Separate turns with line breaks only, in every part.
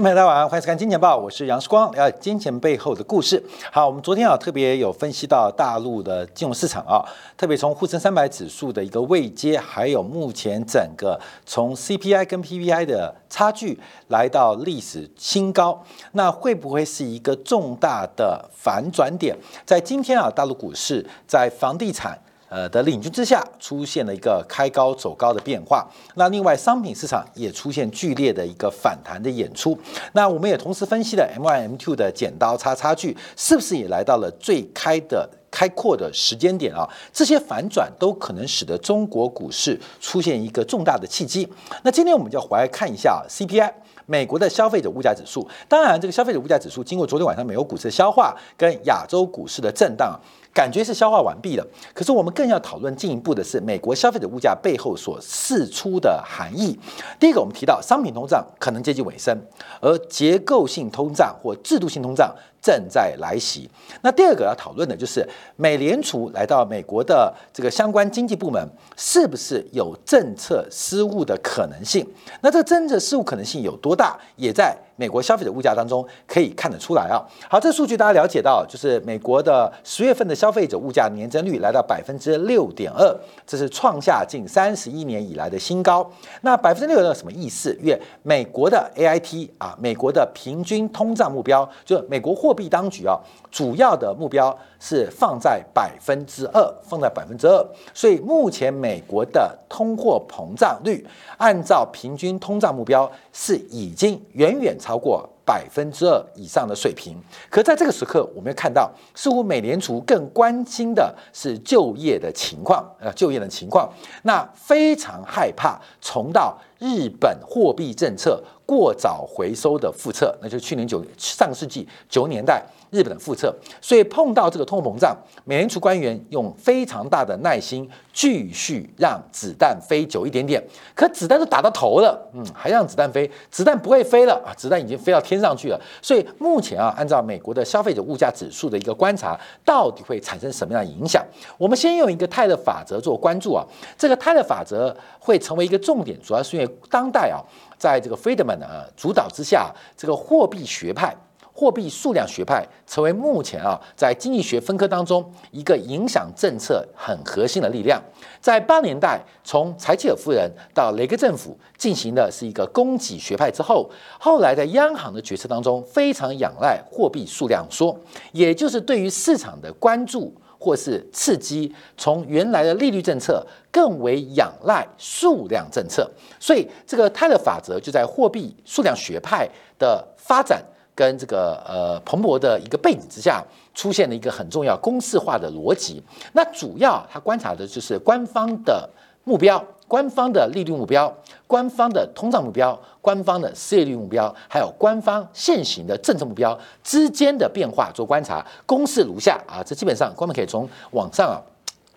朋友，大家晚上欢迎收看《金钱报》，我是杨世光，聊金钱背后的故事。好，我们昨天啊特别有分析到大陆的金融市场啊，特别从沪深三百指数的一个位阶，还有目前整个从 CPI 跟 PPI 的差距来到历史新高，那会不会是一个重大的反转点？在今天啊，大陆股市在房地产。呃的领军之下，出现了一个开高走高的变化。那另外，商品市场也出现剧烈的一个反弹的演出。那我们也同时分析了 M one M two 的剪刀差差距，是不是也来到了最开的开阔的时间点啊？这些反转都可能使得中国股市出现一个重大的契机。那今天我们就回来看一下 CPI，美国的消费者物价指数。当然，这个消费者物价指数经过昨天晚上美国股市的消化，跟亚洲股市的震荡。感觉是消化完毕了，可是我们更要讨论进一步的是美国消费者物价背后所释出的含义。第一个，我们提到商品通胀可能接近尾声，而结构性通胀或制度性通胀。正在来袭。那第二个要讨论的就是美联储来到美国的这个相关经济部门，是不是有政策失误的可能性？那这个政策失误可能性有多大？也在美国消费者物价当中可以看得出来啊。好，这数据大家了解到，就是美国的十月份的消费者物价年增率来到百分之六点二，这是创下近三十一年以来的新高。那百分之六点二什么意思？因为美国的 A I T 啊，美国的平均通胀目标，就美国货货币当局啊，主要的目标是放在百分之二，放在百分之二。所以目前美国的通货膨胀率，按照平均通胀目标是已经远远超过百分之二以上的水平。可在这个时刻，我们要看到，似乎美联储更关心的是就业的情况，呃，就业的情况，那非常害怕重蹈日本货币政策。过早回收的复测，那就去年九上世纪九年代日本的复测，所以碰到这个通货膨胀，美联储官员用非常大的耐心，继续让子弹飞久一点点。可子弹都打到头了，嗯，还让子弹飞，子弹不会飞了啊，子弹已经飞到天上去了。所以目前啊，按照美国的消费者物价指数的一个观察，到底会产生什么样的影响？我们先用一个泰勒法则做关注啊，这个泰勒法则会成为一个重点，主要是因为当代啊。在这个 Friedman 的主导之下，这个货币学派、货币数量学派成为目前啊在经济学分科当中一个影响政策很核心的力量。在八年代，从柴契尔夫人到雷格政府进行的是一个供给学派之后，后来在央行的决策当中非常仰赖货币数量说，也就是对于市场的关注。或是刺激，从原来的利率政策更为仰赖数量政策，所以这个泰勒法则就在货币数量学派的发展跟这个呃蓬勃的一个背景之下，出现了一个很重要公式化的逻辑。那主要他观察的就是官方的目标。官方的利率目标、官方的通胀目标、官方的失业率目标，还有官方现行的政策目标之间的变化做观察，公式如下啊，这基本上官们可以从网上啊，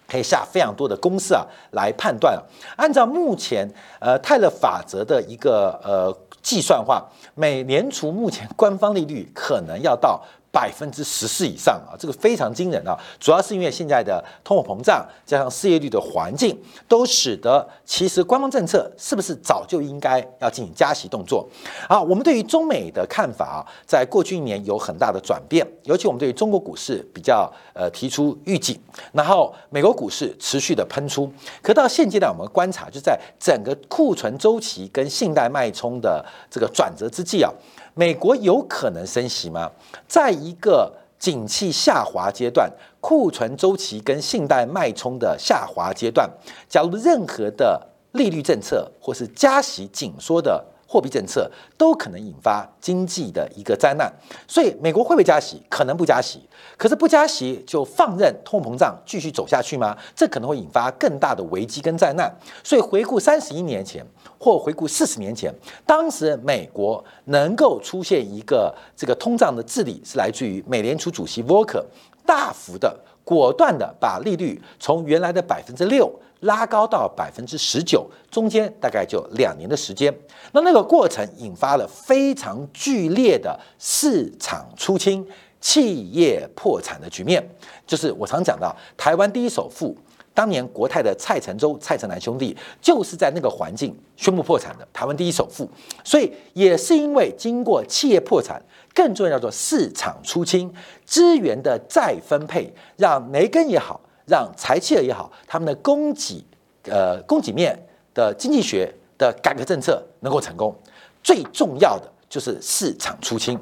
可以下非常多的公式啊来判断。按照目前呃泰勒法则的一个呃计算化，美联储目前官方利率可能要到。百分之十四以上啊，这个非常惊人啊！主要是因为现在的通货膨胀加上失业率的环境，都使得其实官方政策是不是早就应该要进行加息动作？好，我们对于中美的看法啊，在过去一年有很大的转变，尤其我们对于中国股市比较呃提出预警，然后美国股市持续的喷出。可到现阶段，我们观察就在整个库存周期跟信贷脉冲的这个转折之际啊。美国有可能升息吗？在一个景气下滑阶段、库存周期跟信贷脉冲的下滑阶段，假如任何的利率政策或是加息紧缩的。货币政策都可能引发经济的一个灾难，所以美国会不会加息？可能不加息，可是不加息就放任通膨胀继续走下去吗？这可能会引发更大的危机跟灾难。所以回顾三十一年前或回顾四十年前，当时美国能够出现一个这个通胀的治理，是来自于美联储主席沃克大幅的、果断的把利率从原来的百分之六。拉高到百分之十九，中间大概就两年的时间。那那个过程引发了非常剧烈的市场出清、企业破产的局面，就是我常讲到台湾第一首富当年国泰的蔡成洲、蔡成南兄弟就是在那个环境宣布破产的，台湾第一首富。所以也是因为经过企业破产，更重要叫做市场出清，资源的再分配，让雷根也好，让柴契尔也好，他们的供给呃供给面的经济学的改革政策能够成功。最重要的就是市场出清。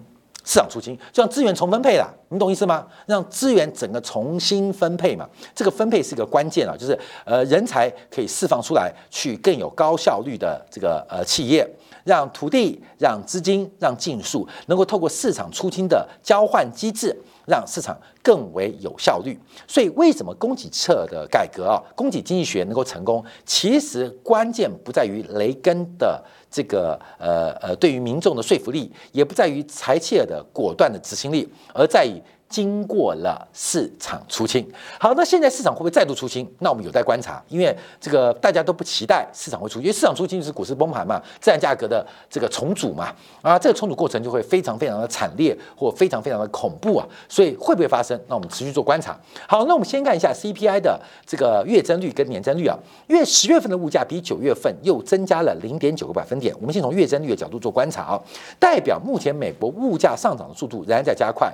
市场出清，就像资源重分配了，你懂意思吗？让资源整个重新分配嘛，这个分配是一个关键啊，就是呃人才可以释放出来，去更有高效率的这个呃企业，让土地、让资金、让技术能够透过市场出清的交换机制，让市场更为有效率。所以为什么供给侧的改革啊，供给经济学能够成功？其实关键不在于雷根的。这个呃呃，对于民众的说服力，也不在于柴切尔的果断的执行力，而在于。经过了市场出清，好，那现在市场会不会再度出清？那我们有待观察，因为这个大家都不期待市场会出，因为市场出清就是股市崩盘嘛，自然价格的这个重组嘛，啊，这个重组过程就会非常非常的惨烈或非常非常的恐怖啊，所以会不会发生？那我们持续做观察。好，那我们先看一下 CPI 的这个月增率跟年增率啊，因为十月份的物价比九月份又增加了零点九个百分点。我们先从月增率的角度做观察啊，代表目前美国物价上涨的速度仍然在加快。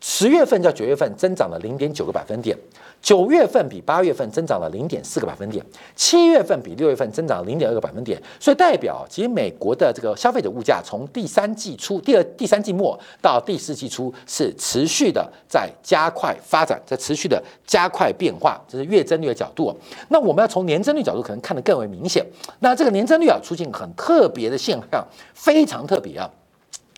十月份较九月份增长了零点九个百分点，九月份比八月份增长了零点四个百分点，七月份比六月份增长零点二个百分点。所以代表，其实美国的这个消费者物价从第三季初、第二、第三季末到第四季初是持续的在加快发展，在持续的加快变化。这是月增率的角度。那我们要从年增率角度，可能看得更为明显。那这个年增率啊，出现很特别的现象，非常特别啊。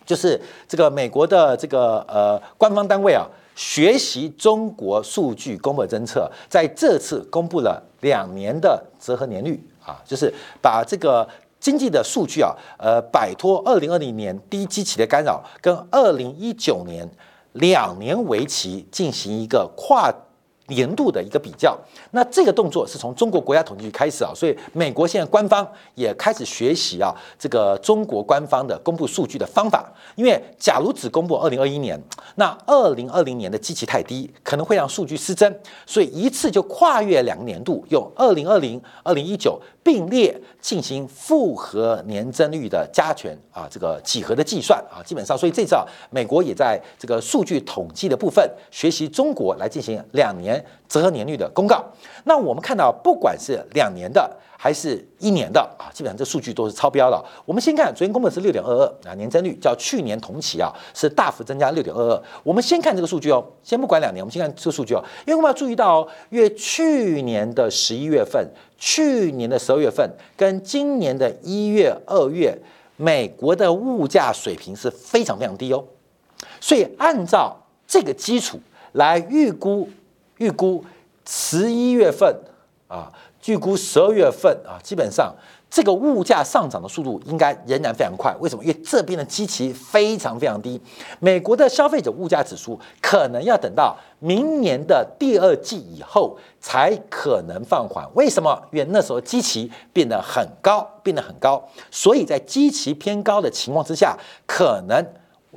就是这个美国的这个呃官方单位啊，学习中国数据公布政策，在这次公布了两年的折合年率啊，就是把这个经济的数据啊，呃，摆脱二零二零年低基期的干扰，跟二零一九年两年为期进行一个跨。年度的一个比较，那这个动作是从中国国家统计局开始啊，所以美国现在官方也开始学习啊，这个中国官方的公布数据的方法。因为假如只公布二零二一年，那二零二零年的基期太低，可能会让数据失真，所以一次就跨越两个年度，用二零二零、二零一九并列进行复合年增率的加权啊，这个几何的计算啊，基本上，所以这次啊，美国也在这个数据统计的部分学习中国来进行两年。折合年率的公告，那我们看到，不管是两年的还是一年的啊，基本上这数据都是超标了。我们先看昨天公布的是六点二二啊，年增率较去年同期啊是大幅增加六点二二。我们先看这个数据哦，先不管两年，我们先看这个数据哦，因为我们要注意到，越去年的十一月份、去年的十二月份跟今年的一月、二月，美国的物价水平是非常非常低哦，所以按照这个基础来预估。预估十一月份啊，预估十二月份啊，基本上这个物价上涨的速度应该仍然非常快。为什么？因为这边的基期非常非常低，美国的消费者物价指数可能要等到明年的第二季以后才可能放缓。为什么？因为那时候基期变得很高，变得很高，所以在基期偏高的情况之下，可能。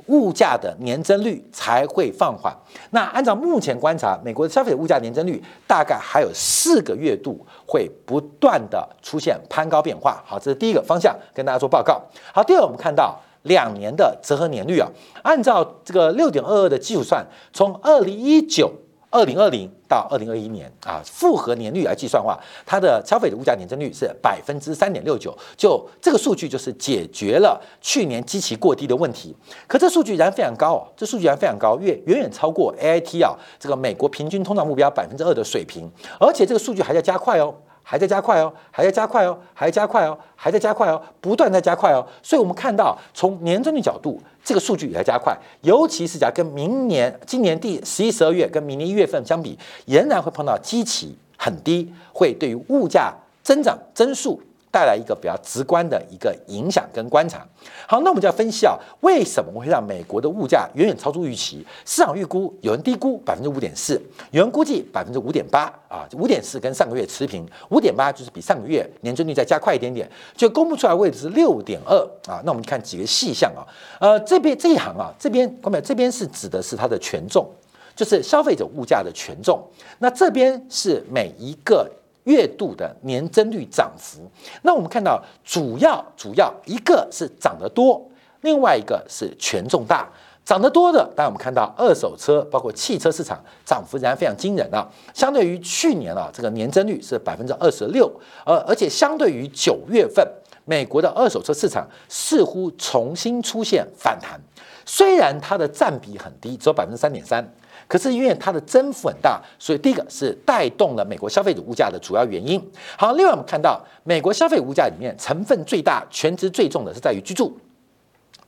物价的年增率才会放缓。那按照目前观察，美国的消费者物价年增率大概还有四个月度会不断的出现攀高变化。好，这是第一个方向跟大家做报告。好，第二我们看到两年的折合年率啊，按照这个六点二二的基础算，从二零一九。二零二零到二零二一年啊，复合年率来计算的话，它的消费的物价年增率是百分之三点六九，就这个数据就是解决了去年基期过低的问题。可这数据仍然非常高哦，这数据仍然非常高，远远远超过 A I T 啊这个美国平均通胀目标百分之二的水平，而且这个数据还在加快哦。还在加快哦，还在加快哦，还在加快哦，还在加快哦，不断在加快哦。所以，我们看到从年终的角度，这个数据也在加快。尤其是讲跟明年、今年第十一、十二月跟明年一月份相比，仍然会碰到基期很低，会对于物价增长增速。带来一个比较直观的一个影响跟观察。好，那我们就要分析啊，为什么会让美国的物价远远超出预期？市场预估有人低估百分之五点四，有人估计百分之五点八啊，五点四跟上个月持平，五点八就是比上个月年增率再加快一点点，就公布出来位置是六点二啊。那我们看几个细项啊，呃，这边这一行啊，这边后面这边是指的是它的权重。就是消费者物价的权重。那这边是每一个月度的年增率涨幅。那我们看到主要主要一个是涨得多，另外一个是权重大。涨得多的，当然我们看到二手车，包括汽车市场涨幅仍然非常惊人啊。相对于去年啊，这个年增率是百分之二十六，而而且相对于九月份，美国的二手车市场似乎重新出现反弹。虽然它的占比很低，只有百分之三点三，可是因为它的增幅很大，所以第一个是带动了美国消费者物价的主要原因。好，另外我们看到美国消费物价里面成分最大、全值最重的是在于居住。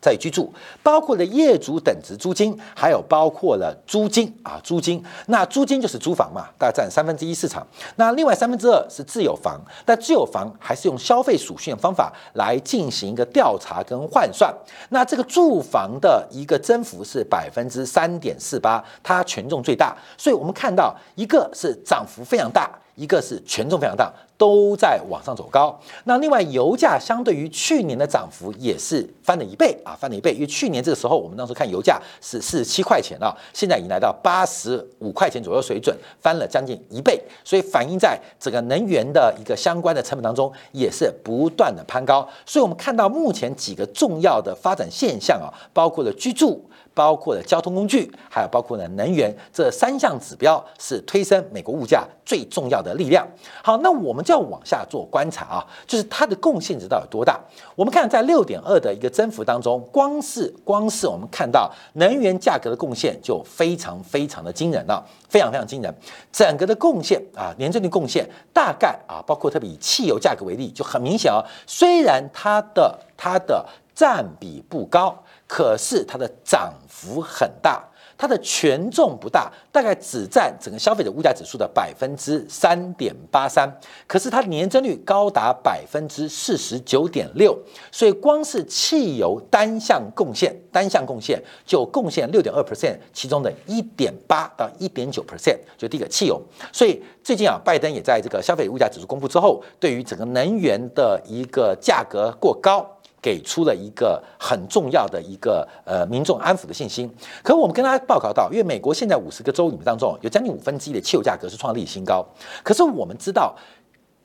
在居住，包括了业主等值租金，还有包括了租金啊，租金。那租金就是租房嘛，大概占三分之一市场。那另外三分之二是自有房，但自有房还是用消费属性的方法来进行一个调查跟换算。那这个住房的一个增幅是百分之三点四八，它权重最大。所以我们看到一个是涨幅非常大。一个是权重非常大，都在往上走高。那另外，油价相对于去年的涨幅也是翻了一倍啊，翻了一倍。因为去年这个时候，我们当时看油价是四十七块钱啊，现在已经来到八十五块钱左右水准，翻了将近一倍。所以反映在整个能源的一个相关的成本当中，也是不断的攀高。所以我们看到目前几个重要的发展现象啊，包括了居住。包括了交通工具，还有包括呢能源，这三项指标是推升美国物价最重要的力量。好，那我们就要往下做观察啊，就是它的贡献值到底有多大？我们看在六点二的一个增幅当中，光是光是我们看到能源价格的贡献就非常非常的惊人了，非常非常惊人。整个的贡献啊，年增率贡献大概啊，包括特别以汽油价格为例，就很明显啊，虽然它的它的占比不高。可是它的涨幅很大，它的权重不大，大概只占整个消费者物价指数的百分之三点八三。可是它年增率高达百分之四十九点六，所以光是汽油单项贡献，单项贡献就贡献六点二 percent，其中的一点八到一点九 percent 就第一个汽油。所以最近啊，拜登也在这个消费物价指数公布之后，对于整个能源的一个价格过高。给出了一个很重要的一个呃民众安抚的信心。可我们跟大家报告到，因为美国现在五十个州里面当中，有将近五分之一的汽油价格是创历史新高。可是我们知道，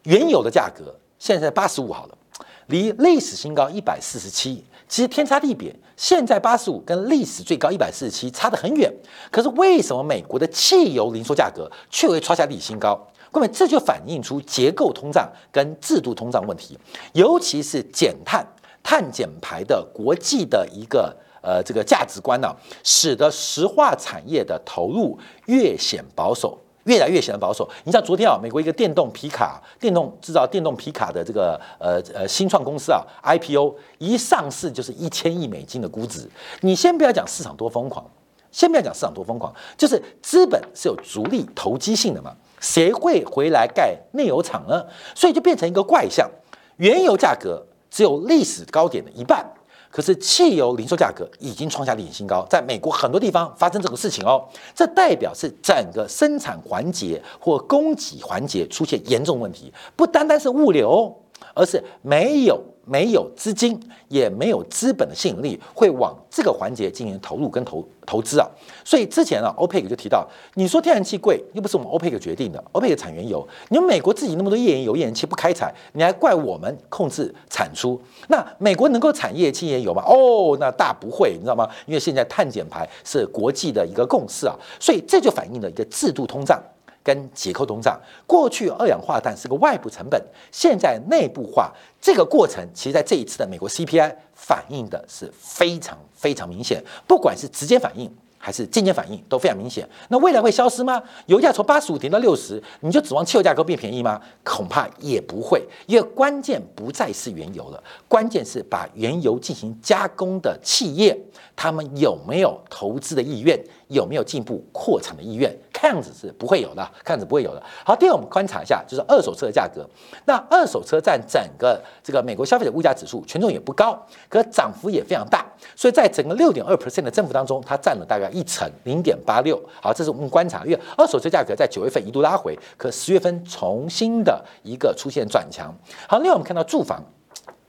原油的价格现在八十五好了，离历史新高一百四十七，其实天差地别。现在八十五跟历史最高一百四十七差得很远。可是为什么美国的汽油零售价格却会创下历史新高？各位，这就反映出结构通胀跟制度通胀问题，尤其是减碳。碳减排的国际的一个呃这个价值观呢，使得石化产业的投入越显保守，越来越显得保守。你像昨天啊，美国一个电动皮卡、电动制造电动皮卡的这个呃呃新创公司啊，IPO 一上市就是一千亿美金的估值。你先不要讲市场多疯狂，先不要讲市场多疯狂，就是资本是有逐利投机性的嘛，谁会回来盖内油厂呢？所以就变成一个怪象，原油价格。只有历史高点的一半，可是汽油零售价格已经创下历史新高，在美国很多地方发生这个事情哦，这代表是整个生产环节或供给环节出现严重问题，不单单是物流，而是没有。没有资金，也没有资本的吸引力，会往这个环节进行投入跟投投资啊。所以之前啊，欧佩克就提到，你说天然气贵，又不是我们欧佩克决定的，欧佩克产原油，你们美国自己那么多页岩油、页岩气不开采，你还怪我们控制产出？那美国能够产页气页岩油吗？哦，那大不会，你知道吗？因为现在碳减排是国际的一个共识啊，所以这就反映了一个制度通胀。跟结构通胀，过去二氧化碳是个外部成本，现在内部化这个过程，其实在这一次的美国 CPI 反映的是非常非常明显，不管是直接反应。还是间接反应都非常明显。那未来会消失吗？油价从八十五跌到六十，你就指望汽油价格变便宜吗？恐怕也不会，因为关键不再是原油了，关键是把原油进行加工的企业，他们有没有投资的意愿，有没有进一步扩产的意愿？看样子是不会有的，看样子不会有的。好，第二我们观察一下，就是二手车的价格。那二手车占整个这个美国消费者物价指数权重也不高，可涨幅也非常大。所以在整个六点二 percent 的增幅当中，它占了大概一成零点八六。好，这是我们观察，因为二手车价格在九月份一度拉回，可十月份重新的一个出现转强。好，另外我们看到住房，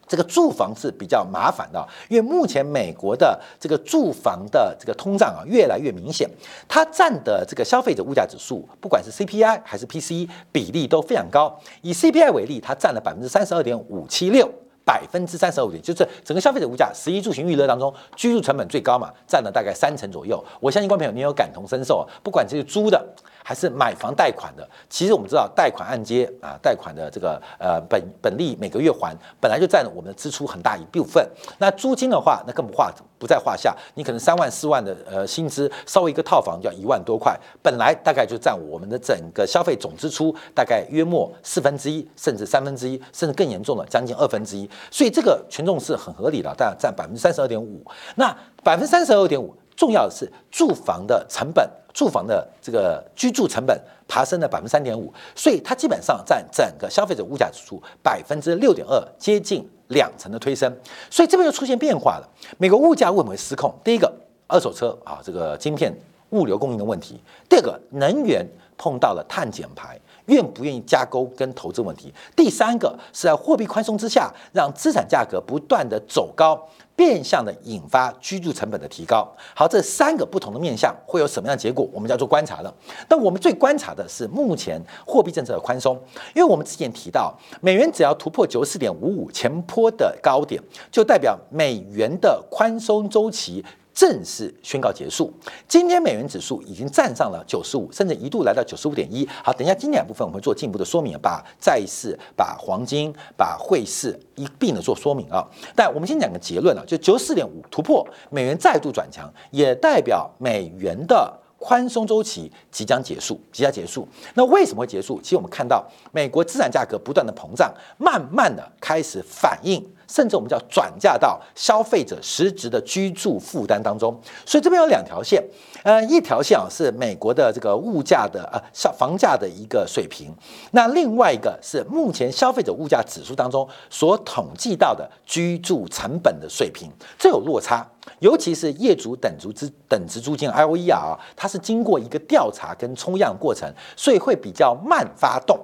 这个住房是比较麻烦的，因为目前美国的这个住房的这个通胀啊越来越明显，它占的这个消费者物价指数，不管是 CPI 还是 PCE 比例都非常高。以 CPI 为例，它占了百分之三十二点五七六。百分之三十五点，就是整个消费者物价、十一住行预热当中，居住成本最高嘛，占了大概三成左右。我相信观众朋友你有感同身受，不管这是租的还是买房贷款的，其实我们知道贷款按揭啊，贷款的这个呃本本利每个月还，本来就占了我们的支出很大一部分。那租金的话，那更不话不在话下，你可能三万四万的呃薪资，稍微一个套房就要一万多块，本来大概就占我们的整个消费总支出大概约莫四分之一，甚至三分之一，甚至更严重的将近二分之一。所以这个权重是很合理的，但占百分之三十二点五。那百分之三十二点五，重要的是住房的成本，住房的这个居住成本爬升了百分之三点五，所以它基本上占整个消费者物价指数百分之六点二，接近两成的推升。所以这边又出现变化了。美国物价为什么会失控？第一个，二手车啊，这个晶片物流供应的问题；第二个，能源碰到了碳减排。愿不愿意加工跟投资问题？第三个是在货币宽松之下，让资产价格不断的走高，变相的引发居住成本的提高。好，这三个不同的面向会有什么样的结果？我们叫做观察了。那我们最观察的是目前货币政策的宽松，因为我们之前提到，美元只要突破九四点五五前坡的高点，就代表美元的宽松周期。正式宣告结束。今天美元指数已经站上了九十五，甚至一度来到九十五点一。好，等一下经典部分我们会做进一步的说明，把债市、把黄金、把汇市一并的做说明啊。但我们先讲个结论啊，就九四点五突破，美元再度转强，也代表美元的宽松周期即将结束，即将结束。那为什么会结束？其实我们看到美国资产价格不断的膨胀，慢慢的开始反映。甚至我们叫转嫁到消费者实质的居住负担当中，所以这边有两条线，呃，一条线啊是美国的这个物价的呃消房价的一个水平，那另外一个是目前消费者物价指数当中所统计到的居住成本的水平，这有落差，尤其是业主等值之等值租金 I O E 啊，它是经过一个调查跟抽样过程，所以会比较慢发动。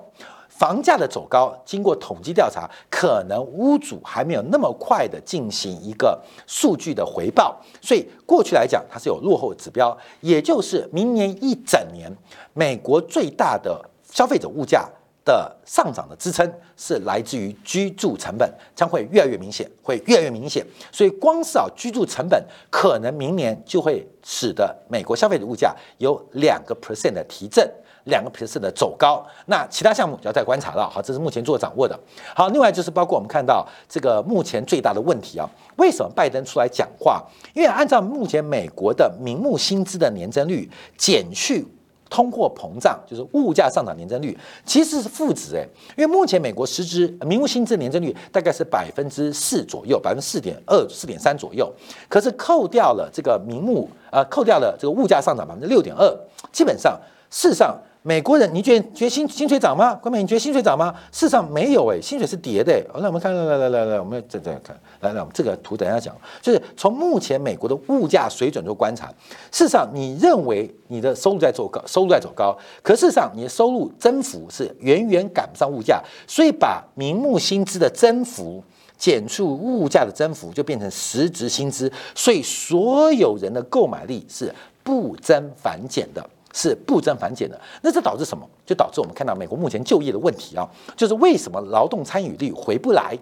房价的走高，经过统计调查，可能屋主还没有那么快的进行一个数据的回报，所以过去来讲它是有落后指标，也就是明年一整年，美国最大的消费者物价的上涨的支撑是来自于居住成本，将会越来越明显，会越来越明显，所以光是啊居住成本，可能明年就会使得美国消费者物价有两个 percent 的提振。两个 percent 的走高，那其他项目就要再观察了。好，这是目前做掌握的。好，另外就是包括我们看到这个目前最大的问题啊，为什么拜登出来讲话？因为按照目前美国的名目薪资的年增率减去通货膨胀，就是物价上涨年增率，其实是负值诶。因为目前美国实质名目薪资年增率大概是百分之四左右，百分之四点二、四点三左右。可是扣掉了这个名目，呃，扣掉了这个物价上涨百分之六点二，基本上事实上。美国人，你觉得觉得薪薪水涨吗？关美，你觉得薪水涨吗？事实上没有诶，薪水是跌的。那我们看，来来来来，我们再再看，来来，我们这个图等一下讲，就是从目前美国的物价水准做观察，事实上你认为你的收入在走高，收入在走高，可事实上你的收入增幅是远远赶不上物价，所以把名目薪资的增幅减除物价的增幅，就变成实质薪资，所以所有人的购买力是不增反减的。是不增反减的，那这导致什么？就导致我们看到美国目前就业的问题啊，就是为什么劳动参与率回不来？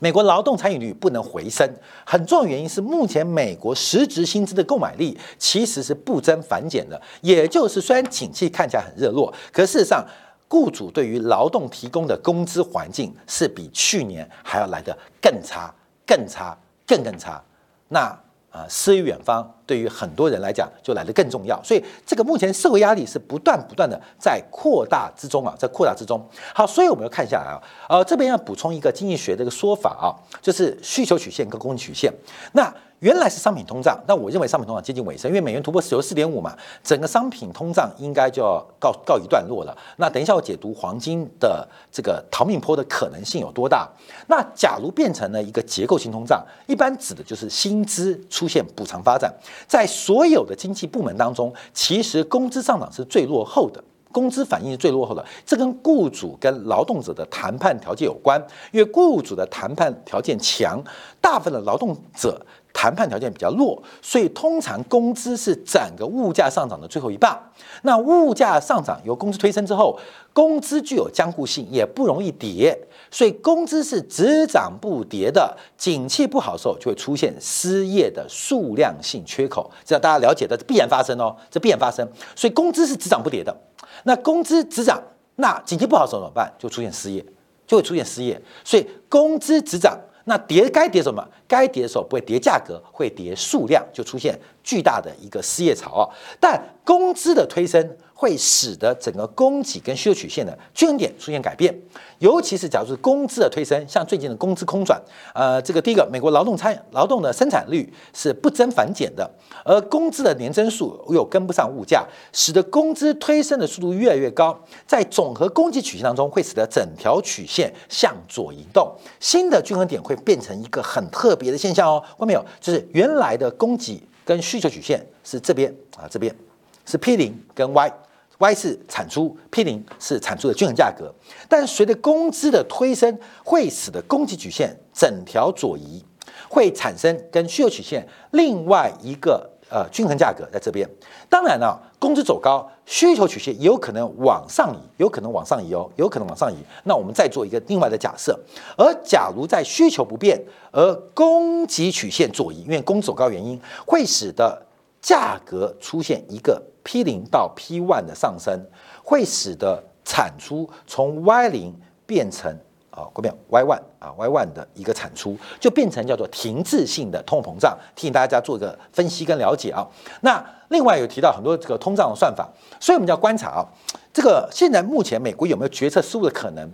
美国劳动参与率不能回升，很重要原因是目前美国实质薪资的购买力其实是不增反减的，也就是虽然景气看起来很热络，可事实上雇主对于劳动提供的工资环境是比去年还要来得更差、更差、更更差。那啊，诗与远方对于很多人来讲就来得更重要，所以这个目前社会压力是不断不断的在扩大之中啊，在扩大之中。好，所以我们要看一下啊，呃，这边要补充一个经济学的一个说法啊，就是需求曲线跟供给曲线。那原来是商品通胀，但我认为商品通胀接近尾声，因为美元突破石油四点五嘛，整个商品通胀应该就要告告一段落了。那等一下我解读黄金的这个逃命坡的可能性有多大？那假如变成了一个结构性通胀，一般指的就是薪资出现补偿发展，在所有的经济部门当中，其实工资上涨是最落后的。工资反应是最落后的。这跟雇主跟劳动者的谈判条件有关，因为雇主的谈判条件强，大部分的劳动者。谈判条件比较弱，所以通常工资是整个物价上涨的最后一棒。那物价上涨由工资推升之后，工资具有坚固性，也不容易跌，所以工资是只涨不跌的。景气不好的时候，就会出现失业的数量性缺口，这大家了解的，必然发生哦，这必然发生。所以工资是只涨不跌的。那工资只涨，那景气不好的时候怎么办？就出现失业，就会出现失业。所以工资只涨。那跌该跌什么？该跌的时候不会跌价格，会跌数量，就出现巨大的一个失业潮啊。但工资的推升会使得整个供给跟需求曲线的均衡点出现改变。尤其是假如是工资的推升，像最近的工资空转，呃，这个第一个，美国劳动参劳动的生产率是不增反减的，而工资的年增速又跟不上物价，使得工资推升的速度越来越高，在总和供给曲线当中，会使得整条曲线向左移动，新的均衡点会变成一个很特别的现象哦。看到没有？就是原来的供给跟需求曲线是这边啊，这边是 P 零跟 Y。Y 是产出，P 零是产出的均衡价格，但随着工资的推升，会使得供给曲线整条左移，会产生跟需求曲线另外一个呃均衡价格在这边。当然了，工资走高，需求曲线有可能往上移，有可能往上移哦，有可能往上移。那我们再做一个另外的假设，而假如在需求不变，而供给曲线左移，因为供走高原因，会使得价格出现一个。P 零到 P one 的上升，会使得产出从 Y 零变成啊，各位 Y one 啊 Y one 的一个产出，就变成叫做停滞性的通货膨胀。提醒大家做一个分析跟了解啊。那另外有提到很多这个通胀的算法，所以我们要观察啊，这个现在目前美国有没有决策失误的可能？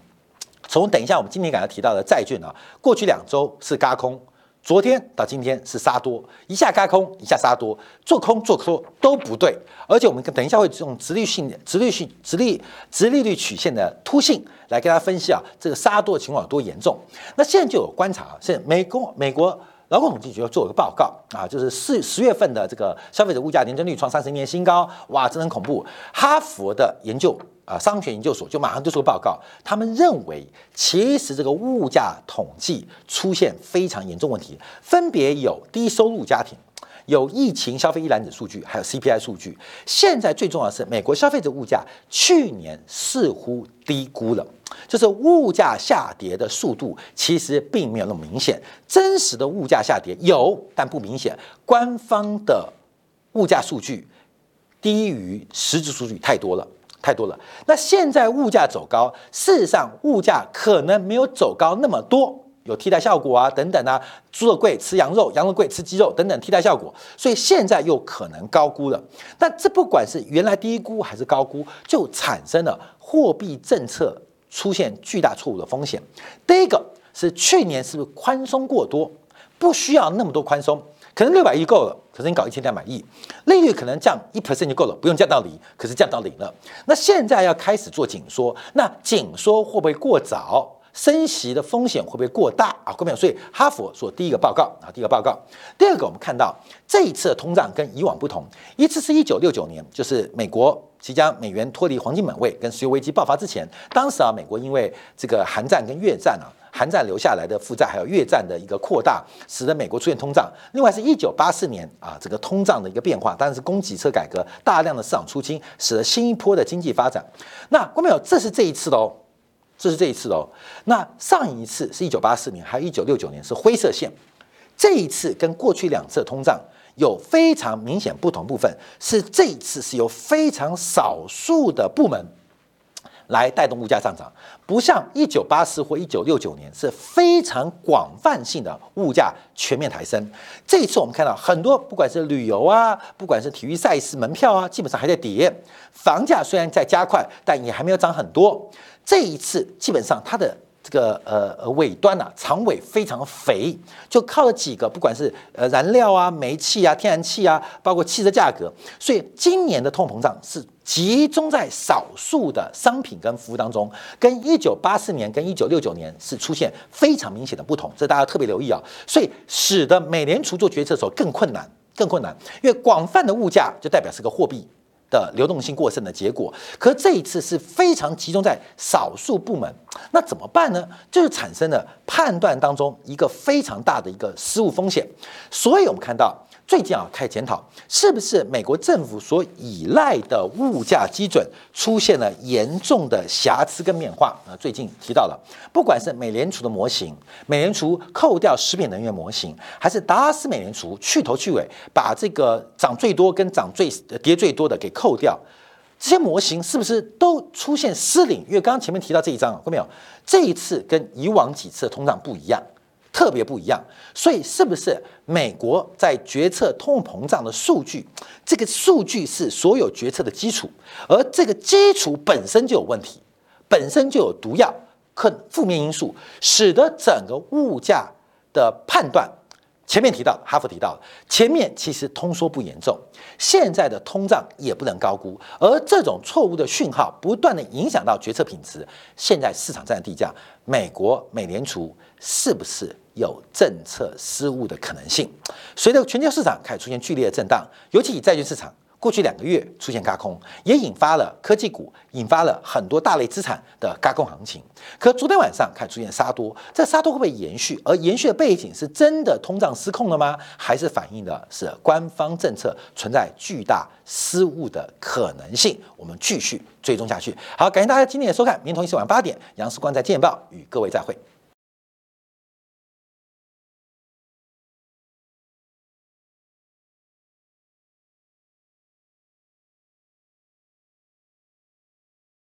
从等一下我们今天刚才提到的债券啊，过去两周是嘎空。昨天到今天是杀多，一下开空，一下杀多，做空做多都不对。而且我们等一下会用直率性、直率性、直率、直利率曲线的凸性来跟大家分析啊，这个杀多的情况有多严重。那现在就有观察啊，现在美国美国劳工统计局要做一个报告啊，就是四十月份的这个消费者物价年增率创三十年新高，哇，真的很恐怖。哈佛的研究。啊，商学研究所就马上就出个报告，他们认为其实这个物价统计出现非常严重问题，分别有低收入家庭、有疫情消费一揽子数据，还有 CPI 数据。现在最重要的是，美国消费者物价去年似乎低估了，就是物价下跌的速度其实并没有那么明显，真实的物价下跌有，但不明显。官方的物价数据低于实质数据太多了。太多了。那现在物价走高，事实上物价可能没有走高那么多，有替代效果啊，等等啊，猪肉贵吃羊肉，羊肉贵吃鸡肉等等替代效果，所以现在又可能高估了。那这不管是原来低估还是高估，就产生了货币政策出现巨大错误的风险。第一个是去年是不是宽松过多，不需要那么多宽松。可能六百亿够了，可是你搞一千两百亿，利率可能降一 percent 就够了，不用降到零，可是降到零了。那现在要开始做紧缩，那紧缩会不会过早？升息的风险会不会过大啊？各位所以哈佛说第一个报告啊，第一个报告。第二个，我们看到这一次的通胀跟以往不同，一次是一九六九年，就是美国即将美元脱离黄金本位跟石油危机爆发之前，当时啊，美国因为这个韩战跟越战啊。韩战留下来的负债，还有越战的一个扩大，使得美国出现通胀。另外是一九八四年啊，这个通胀的一个变化，当然是供给侧改革，大量的市场出清，使得新一波的经济发展。那观众朋友，这是这一次的哦，这是这一次哦。那上一次是一九八四年，还有一九六九年是灰色线。这一次跟过去两次通胀有非常明显不同部分，是这一次是由非常少数的部门。来带动物价上涨，不像一九八四或一九六九年是非常广泛性的物价全面抬升。这一次我们看到很多，不管是旅游啊，不管是体育赛事门票啊，基本上还在跌。房价虽然在加快，但也还没有涨很多。这一次基本上它的。这个呃呃尾端呐，长尾非常肥，就靠了几个，不管是呃燃料啊、煤气啊、天然气啊，包括汽车价格，所以今年的通膨胀是集中在少数的商品跟服务当中，跟一九八四年跟一九六九年是出现非常明显的不同，这大家特别留意啊，所以使得美联储做决策的时候更困难，更困难，因为广泛的物价就代表是个货币。的流动性过剩的结果。可这一次是非常集中在少数部门，那怎么办呢？就是产生了判断当中一个非常大的一个失误风险。所以我们看到。最近啊，开始检讨是不是美国政府所依赖的物价基准出现了严重的瑕疵跟变化啊？最近提到了，不管是美联储的模型，美联储扣掉食品能源模型，还是达拉斯美联储去头去尾把这个涨最多跟涨最跌最多的给扣掉，这些模型是不是都出现失灵？因为刚刚前面提到这一章啊，看没有？这一次跟以往几次的通胀不一样。特别不一样，所以是不是美国在决策通货膨胀的数据？这个数据是所有决策的基础，而这个基础本身就有问题，本身就有毒药，可负面因素，使得整个物价的判断。前面提到，哈佛提到，前面其实通缩不严重，现在的通胀也不能高估，而这种错误的讯号不断的影响到决策品质。现在市场站的地价，美国美联储是不是有政策失误的可能性？随着全球市场开始出现剧烈的震荡，尤其以债券市场。过去两个月出现轧空，也引发了科技股，引发了很多大类资产的轧空行情。可昨天晚上开始出现杀多，这杀多会不会延续？而延续的背景是真的通胀失控了吗？还是反映的是官方政策存在巨大失误的可能性？我们继续追踪下去。好，感谢大家今天的收看，明天同一时晚八点，杨世光在《见报》与各位再会。